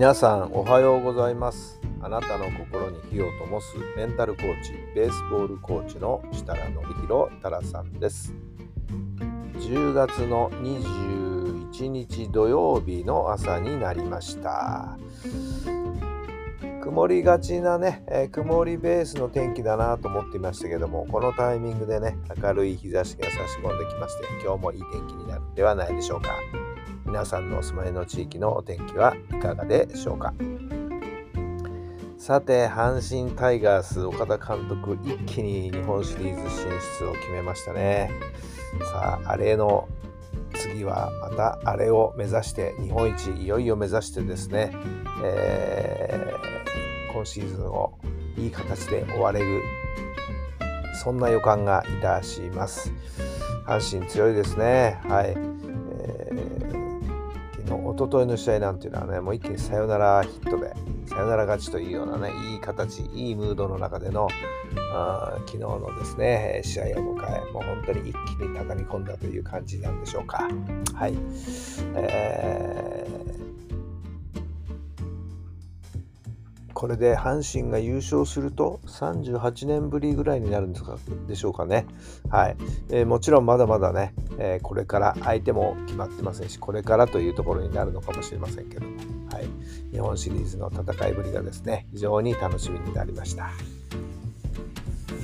皆さんおはようございます。あなたの心に火を灯すメンタルコーチベースボールコーチの設楽範弘太良さんです。10月の21日土曜日の朝になりました。曇りがちなね、えー曇りベースの天気だなと思っていましたけどもこのタイミングでね明るい日差しが差し込んできまして今日もいい天気になるんではないでしょうか。皆さんのお住まいの地域のお天気はいかがでしょうか？さて阪神タイガース岡田監督一気に日本シリーズ進出を決めましたね。さああれの次はまたあれを目指して日本一いよいよ目指してですね、えー今シーズンをいい形で終われるそんな予感がいたします。阪神強いですね。はい、の一昨日の試合なんていうのはねもう一気にサヨナラヒットでサヨナラ勝ちというようなねいい形いいムードの中でのあ昨日のですね試合を迎えもう本当に一気に畳み込んだという感じなんでしょうか。はい、えーこれで阪神が優勝すると38年ぶりぐらいになるんですかでしょうかね。はい、えーもちろんまだまだね、えーこれから相手も決まってませんしこれからというところになるのかもしれませんけども、はい、日本シリーズの戦いぶりがですね非常に楽しみになりました。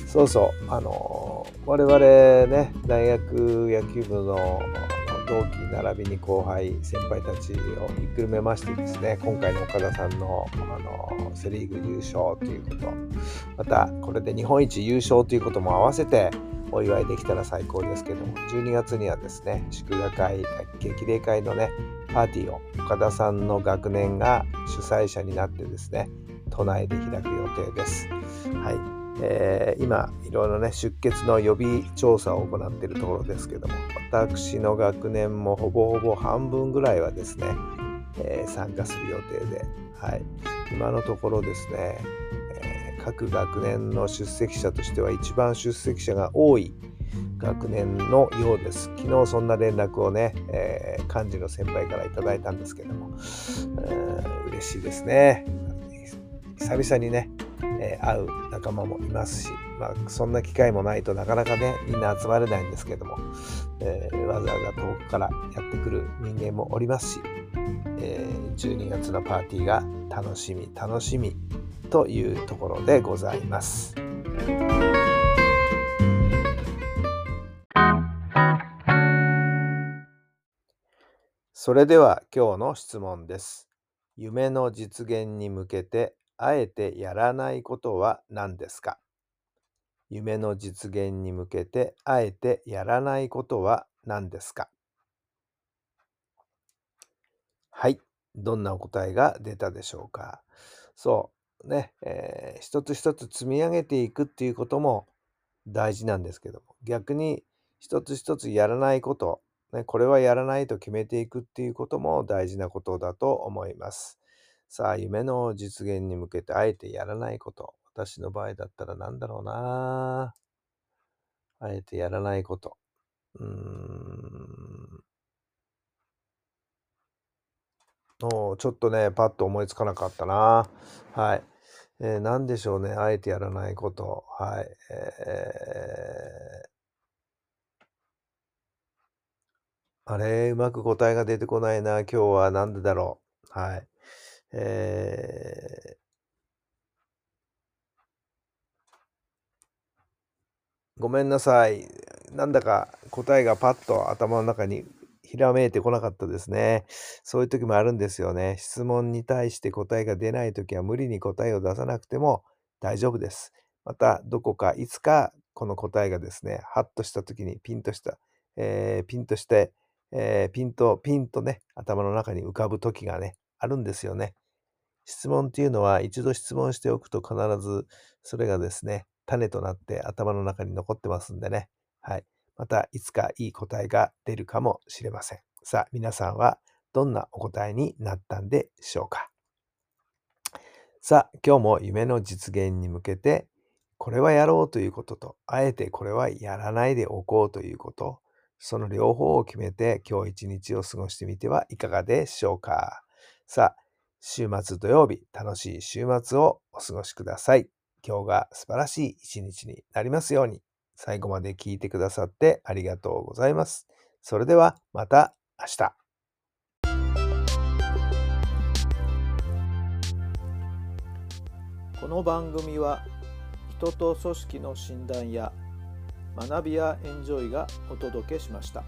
そうそう、あのー我々ね大学野球部の同期並びに後輩先輩たちをひっくるめましてですね今回の岡田さんの、あのセ・リーグ優勝ということまたこれで日本一優勝ということも合わせてお祝いできたら最高ですけども12月にはですね祝賀会激励会のねパーティーを岡田さんの学年が主催者になってですね都内で開く予定です。はいえー今いろいろね出欠の予備調査を行っているところですけども私の学年もほぼほぼ半分ぐらいはですね、えー参加する予定で、はい、今のところですね、えー各学年の出席者としては一番出席者が多い学年のようです。昨日そんな連絡をね、えー幹事の先輩からいただいたんですけども、えー嬉しいですね。久々にね、えー会う仲間もいますし、まあ、そんな機会もないとなかなかねみんな集まれないんですけども、えーわざわざ遠くからやってくる人間もおりますし、えー12月のパーティーが楽しみ楽しみというところでございます。それでは今日の質問です。夢の実現に向けてあえてやらないことは何ですか？夢の実現に向けてあえてやらないことは何ですか？はい。どんなお答えが出たでしょうか？そう。ね、えー一つ一つ積み上げていくっていうことも大事なんですけども、逆に一つ一つやらないこと、ね、これはやらないと決めていくっていうことも大事なことだと思います。さあ、夢の実現に向けてあえてやらないこと。私の場合だったら何だろうな。あえてやらないこと。うーん。おーちょっとね、パッと思いつかなかったな。はい。えー、何でしょうね。あえてやらないこと。はい。えーあれ、うまく答えが出てこないな。今日は何でだろう。はい。えーごめんなさい。なんだか答えがパッと頭の中にひらめいてこなかったですね。そういう時もあるんですよね。質問に対して答えが出ない時は無理に答えを出さなくても大丈夫です。また、どこかいつかこの答えがですね、ハッとした時にピンとした、えーピンとして、えーピンと、ピンとね、頭の中に浮かぶ時がね、あるんですよね。質問っていうのは一度質問しておくと必ずそれがですね、種となって頭の中に残ってますんでね。はい。またいつかいい答えが出るかもしれません。さあ、皆さんはどんなお答えになったんでしょうか。さあ、今日も夢の実現に向けて、これはやろうということと、あえてこれはやらないでおこうということ、その両方を決めて今日一日を過ごしてみてはいかがでしょうか。さあ、週末土曜日、楽しい週末をお過ごしください。今日が素晴らしい一日になりますように。最後まで聞いてくださってありがとうございます。それではまた明日。この番組は人と組織の診断や学びやエンジョイがお届けしました。